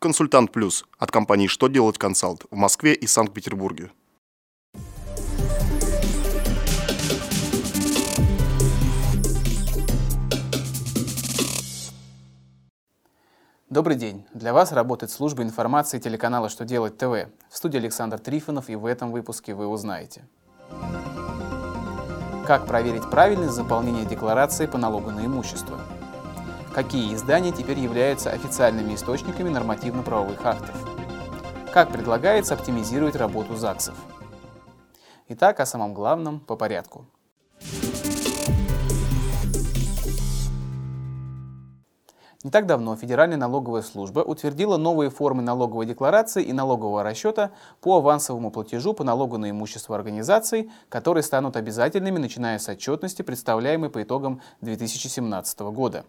Консультант Плюс от компании «Что делать консалт» в Москве и Санкт-Петербурге. Добрый день! Для вас работает служба информации телеканала «Что делать ТВ». В студии Александр Трифонов и в этом выпуске вы узнаете. Как проверить правильность заполнения декларации по налогу на имущество? Какие издания теперь являются официальными источниками нормативно-правовых актов? Как предлагается оптимизировать работу ЗАГСов? Итак, о самом главном по порядку. Не так давно Федеральная налоговая служба утвердила новые формы налоговой декларации и налогового расчета по авансовому платежу по налогу на имущество организаций, которые станут обязательными, начиная с отчетности, представляемой по итогам 2017 года.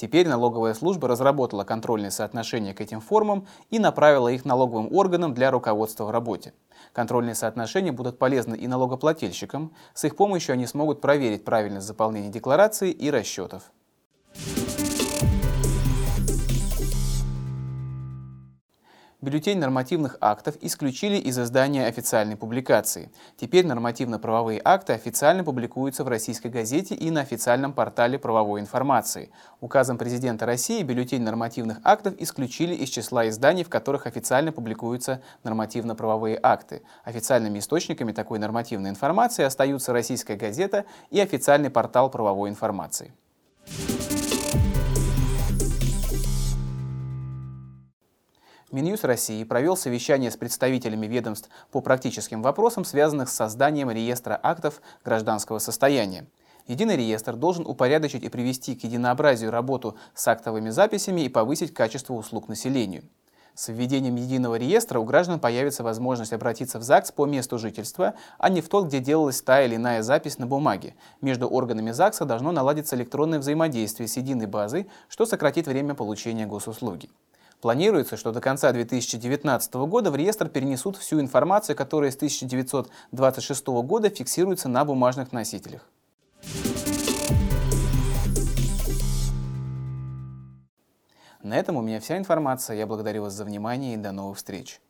Теперь налоговая служба разработала контрольные соотношения к этим формам и направила их налоговым органам для руководства в работе. Контрольные соотношения будут полезны и налогоплательщикам. С их помощью они смогут проверить правильность заполнения декларации и расчетов. Бюллетень нормативных актов исключили из издания официальной публикации. Теперь нормативно-правовые акты официально публикуются в российской газете и на официальном портале правовой информации. Указом президента России бюллетень нормативных актов исключили из числа изданий, в которых официально публикуются нормативно-правовые акты. Официальными источниками такой нормативной информации остаются российская газета и официальный портал правовой информации. Минюст России провел совещание с представителями ведомств по практическим вопросам, связанных с созданием реестра актов гражданского состояния. Единый реестр должен упорядочить и привести к единообразию работу с актовыми записями и повысить качество услуг населению. С введением единого реестра у граждан появится возможность обратиться в ЗАГС по месту жительства, а не в тот, где делалась та или иная запись на бумаге. Между органами ЗАГСа должно наладиться электронное взаимодействие с единой базой, что сократит время получения госуслуги. Планируется, что до конца 2019 года в реестр перенесут всю информацию, которая с 1926 года фиксируется на бумажных носителях. На этом у меня вся информация. Я благодарю вас за внимание и до новых встреч.